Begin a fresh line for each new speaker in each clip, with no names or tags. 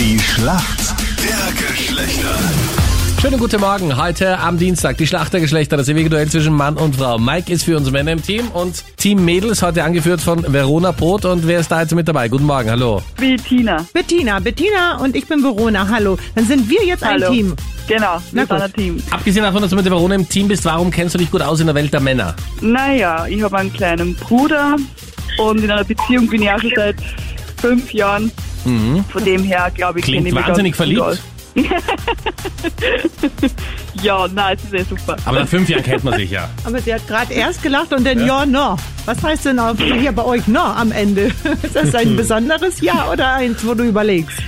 Die Schlacht der Geschlechter.
Schönen guten Morgen. Heute am Dienstag die Schlacht der Geschlechter, das ewige Duell zwischen Mann und Frau. Mike ist für uns Männer im Team und Team Mädels heute angeführt von Verona Brot. Und wer ist da heute mit dabei? Guten Morgen, hallo.
Bettina.
Bettina, Bettina und ich bin Verona. Hallo. Dann sind wir jetzt ein
Hallo.
Team.
Genau,
Na
wir sind
gut.
ein Team.
Abgesehen davon, dass du mit der Verona im Team bist, warum kennst du dich gut aus in der Welt der Männer?
Naja, ich habe einen kleinen Bruder und in einer Beziehung bin ich auch schon seit fünf Jahren. Von dem her, glaube ich,
Klingt
kenne ich
wahnsinnig verliebt.
aus. Ja, nein, es ist eh super.
Aber nach fünf Jahren kennt man sich ja.
Aber sie hat gerade erst gelacht und dann ja, no. Was heißt denn auf, hier bei euch no am Ende? Ist das ein besonderes Ja oder eins, wo du überlegst?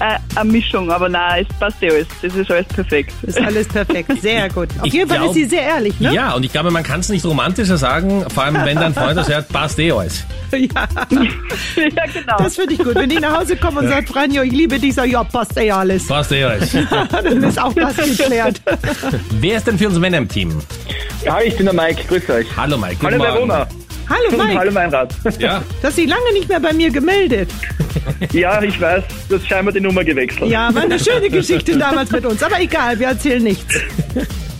Äh, eine Mischung, aber nein, es passt eh alles. Das ist alles perfekt.
Ist alles perfekt. Sehr gut. Auf
Ich
jeden Fall
glaub-
ist sie sehr ehrlich, ne?
Ja, und ich glaube, man kann es nicht romantischer sagen, vor allem wenn dein Freund das hört, passt eh alles.
Ja.
ja, genau.
Das finde ich gut. Wenn ich nach Hause komme und sage, Franjo, ich liebe dich, sag ich, ja, passt eh alles.
Passt eh alles.
Dann ist auch das geklärt.
Wer ist denn für uns Männer im Team?
Ja, ich bin der Mike, grüß euch.
Hallo Mike, guten
Hallo
Morgen.
Verona.
Hallo Mike,
hallo Meinrad.
Ja,
du hast dich lange nicht mehr bei mir gemeldet.
Ja, ich weiß, du hast scheinbar die Nummer gewechselt.
Ja, war eine schöne Geschichte damals mit uns. Aber egal, wir erzählen nichts.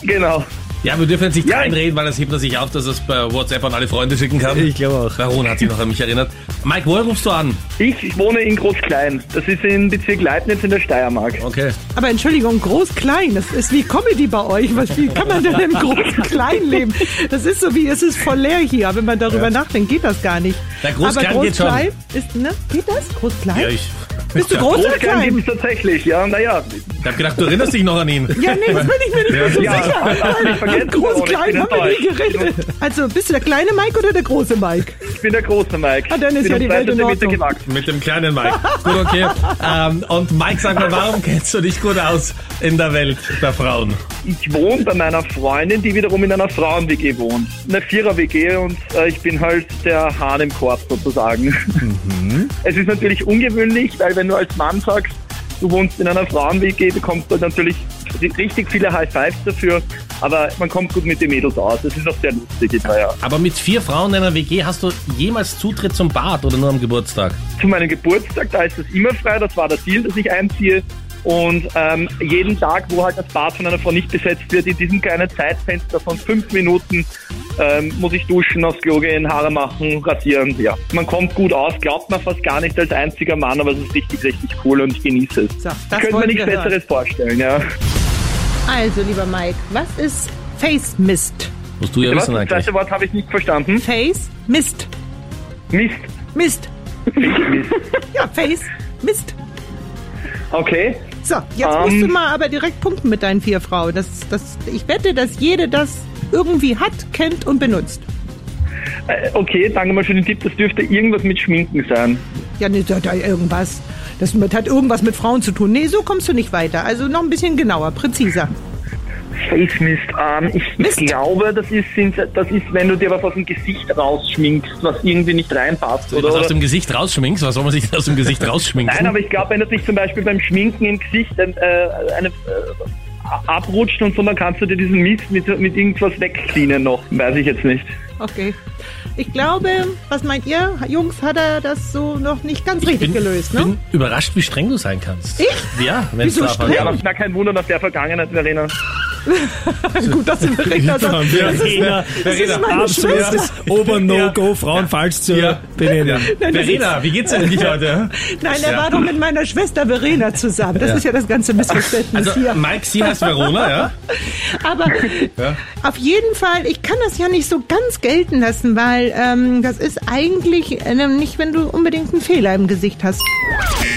Genau.
Ja, wir dürfen jetzt nicht
Ja.
reinreden, weil das hebt er sich auf, dass er es bei WhatsApp an alle Freunde schicken kann.
Ich glaube auch.
Baron hat sich noch an mich erinnert. Mike, woher rufst du an?
Ich, wohne in Großklein. Das ist in Bezirk Leibniz in der Steiermark.
Okay.
Aber Entschuldigung, groß-klein, das ist wie Comedy bei euch. Was, wie kann man denn im groß-klein leben? Das ist so wie, es ist voll leer hier. Wenn man darüber nachdenkt, geht das gar nicht.
Na, groß-klein
Aber
geht schon.
groß-klein ist, ne? Geht das? Groß-klein?
Ja, ich,
Bist du groß oder
Großklein
klein?
gibt es tatsächlich, ja. Naja,
ich hab gedacht, du erinnerst dich noch an ihn.
Ja, nee, das bin ich mir nicht mehr so
Ja,
sicher.
vergessen,
Groß-klein
ich bin
haben wir nie geredet. Also, bist du der kleine Mike oder der große Mike?
ich bin der große Mike.
Ah, dann ist ja die Welt in Ordnung.
gewachsen.
Mit dem kleinen Mike. Gut, okay. ähm, und Mike, sag mal, warum kennst du dich gut aus in der Welt der Frauen?
Ich wohne bei meiner Freundin, die wiederum in einer Frauen-WG wohnt. Eine Vierer-WG und äh, ich bin halt der Hahn im Korb sozusagen.
Mhm.
Es ist natürlich ungewöhnlich, weil wenn du als Mann sagst, du wohnst in einer Frauen-WG, bekommst du natürlich richtig viele High-Fives dafür, aber man kommt gut mit den Mädels aus. Das ist auch sehr lustig, ja.
Aber mit vier Frauen in einer WG hast du jemals Zutritt zum Bad oder nur am Geburtstag?
Zu meinem Geburtstag, da ist es immer frei, das war der Deal, dass ich einziehe. Und ähm, jeden Tag, wo halt das Bad von einer Frau nicht besetzt wird, in diesem kleinen Zeitfenster von fünf Minuten, ähm, muss ich duschen, aufs Klo gehen, Haare machen, rasieren. Ja, man kommt gut aus, glaubt man fast gar nicht als einziger Mann, aber es ist richtig, richtig cool und ich genieße es.
So, das
könnte
wollten
nichts
wir hören.
Besseres vorstellen, ja.
Also, lieber Mike, was ist Face Mist?
Musst du ja
Was?
wissen
Das
eigentlich.
zweite Wort habe ich nicht verstanden.
Face Mist.
Mist.
Mist.
Mist.
Ja, Face Mist.
Okay.
So, jetzt
Ähm.
musst du mal aber direkt punkten mit deinen vier Frauen. Das, das, ich wette, dass jede das irgendwie hat, kennt und benutzt.
Äh, okay, danke mal für den Tipp. Das dürfte irgendwas mit Schminken sein.
Ja, ne, da, da irgendwas. Das mit, hat irgendwas mit Frauen zu tun. Nee, so kommst du nicht weiter. Also noch ein bisschen genauer, präziser.
Face Mist. Ähm, ich,
Mist.
glaube, das ist, sind, das ist, wenn du dir was aus dem Gesicht rausschminkst, was irgendwie nicht reinpasst. Oder,
Was aus dem Gesicht rausschminkst? Was soll man sich aus dem Gesicht rausschminken?
Nein, aber ich glaube, wenn du dich zum Beispiel beim Schminken im Gesicht ein, äh, eine, äh, abrutscht und so, dann kannst du dir diesen Mist mit, mit irgendwas wegcleanen noch. Weiß ich jetzt nicht.
Okay. Ich glaube, was meint ihr, Jungs, hat er das so noch nicht ganz richtig gelöst, ne?
bin überrascht, wie streng du sein kannst.
Ich?
Ja, wenn es da
streng?
Ja, aber es war kein Wunder nach der Vergangenheit, Verena.
Gut, dass du Verena sagt. Das ist,
Verena,
das ist meine Schwester.
Absolutes Ober-No-Go, Frauen falsch zu
Ja.
benennen.
Nein,
Verena, wie geht's denn nicht heute?
Nein, er war doch mit meiner Schwester Verena zusammen. Das ist ja das ganze Missverständnis
Also,
hier.
Mike, sie heißt Verona, ja?
Aber
Ja.
auf jeden Fall, ich kann das ja nicht so ganz gelten lassen, weil ähm, das ist eigentlich äh, nicht, wenn du unbedingt einen Fehler im Gesicht hast.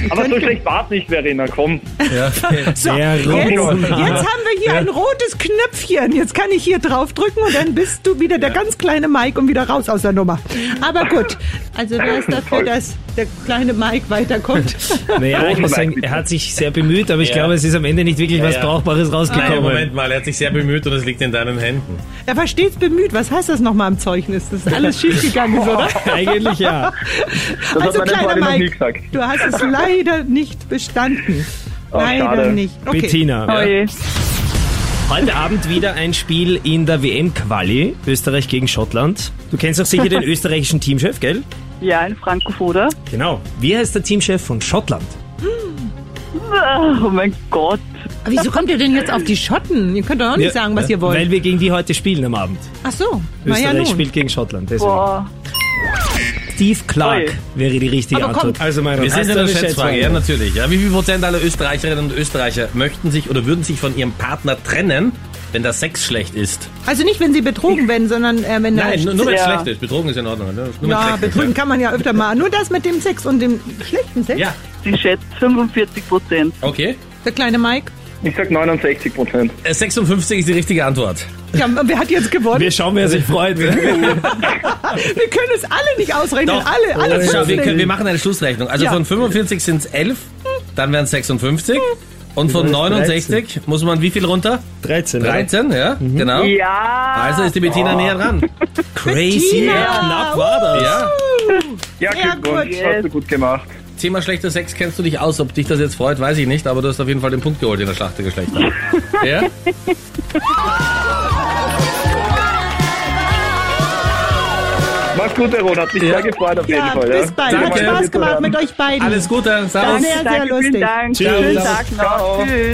Aber so schlecht war es nicht, Verena, komm.
ja.
So,
Sehr
jetzt, jetzt haben wir hier ein rotes Knöpfchen. Jetzt kann ich hier drauf drücken und dann bist du wieder der ganz kleine Mike und wieder raus aus der Nummer. Aber gut, also wer ist dafür, dass der kleine Mike weiterkommt?
Naja, ich muss sagen, er hat sich sehr bemüht, aber ich
Ja.
glaube, es ist am Ende nicht wirklich was
ja.
Brauchbares
Nein,
rausgekommen.
Moment mal, er hat sich sehr bemüht und es liegt in deinen Händen.
Er war stets bemüht. Was heißt das nochmal im Zeugnis? Das ist alles schiefgegangen, ist, oder?
Eigentlich ja.
Das
also, kleiner Mike, du hast es leider nicht bestanden.
Oh,
leider
schade.
nicht. Okay.
Bettina.
Oh je.
Heute Abend wieder ein Spiel in der WM-Quali, Österreich gegen Schottland. Du kennst auch sicher den österreichischen Teamchef, gell?
Ja, ein Franco Foda.
Genau. Wie heißt der Teamchef von Schottland?
Oh mein Gott.
Aber wieso kommt ihr denn jetzt auf die Schotten? Ihr könnt doch auch nicht sagen, was ihr wollt.
Weil wir gegen die heute spielen am Abend.
Ach so, ja
Österreich
nun.
spielt gegen Schottland. Deswegen.
Boah.
Steve Clark wäre die richtige
Aber.
Antwort. Also meine
Wir sind in der Schätzfrage, ja natürlich. Ja, wie viel Prozent aller Österreicherinnen und Österreicher möchten sich oder würden sich von ihrem Partner trennen, wenn der Sex schlecht ist?
Also nicht, wenn sie betrogen werden, sondern äh, wenn
Nein, nur, nur wenn es
Ja.
schlecht ist. Betrogen ist in Ordnung. ne? Nur
Ja, betrügen kann man ja öfter mal. Nur das mit dem Sex und dem schlechten Sex.
Ja,
Sie schätzt 45 Prozent.
okay.
Der kleine Mike.
Ich sag 69 Prozent.
Äh, 56 ist die richtige Antwort.
Ja, wer hat jetzt gewonnen?
Wir schauen, wer sich freut.
Wir können es alle nicht ausrechnen.
Doch.
Alle, alle.
Schau, wir, können, wir machen eine Schlussrechnung. Also
Ja.
von 45 sind es 11, dann wären es 56. Und von 69 muss man wie viel runter?
13.
13, ja, genau.
Ja.
Also ist die Bettina näher dran.
Crazy.
Bettina.
Ja, knapp war das.
Ja.
Ja,
gut.
Hast du gut gemacht.
Thema schlechter Sex kennst du dich aus. Ob dich das jetzt freut, weiß ich nicht, aber du hast auf jeden Fall den Punkt geholt in der Schlacht der Geschlechter. ja?
Mach's gut, Aaron. Hat mich
Ja.
sehr gefreut auf jeden
Ja,
Fall.
bis bald. Hat
Danke.
Spaß gemacht mit euch beiden.
Alles Gute, Servus.
Danke. Sehr, sehr
Danke,
lustig.
vielen Dank.
Tschüss.
Schönen Tag noch.
Ciao.
Tschüss.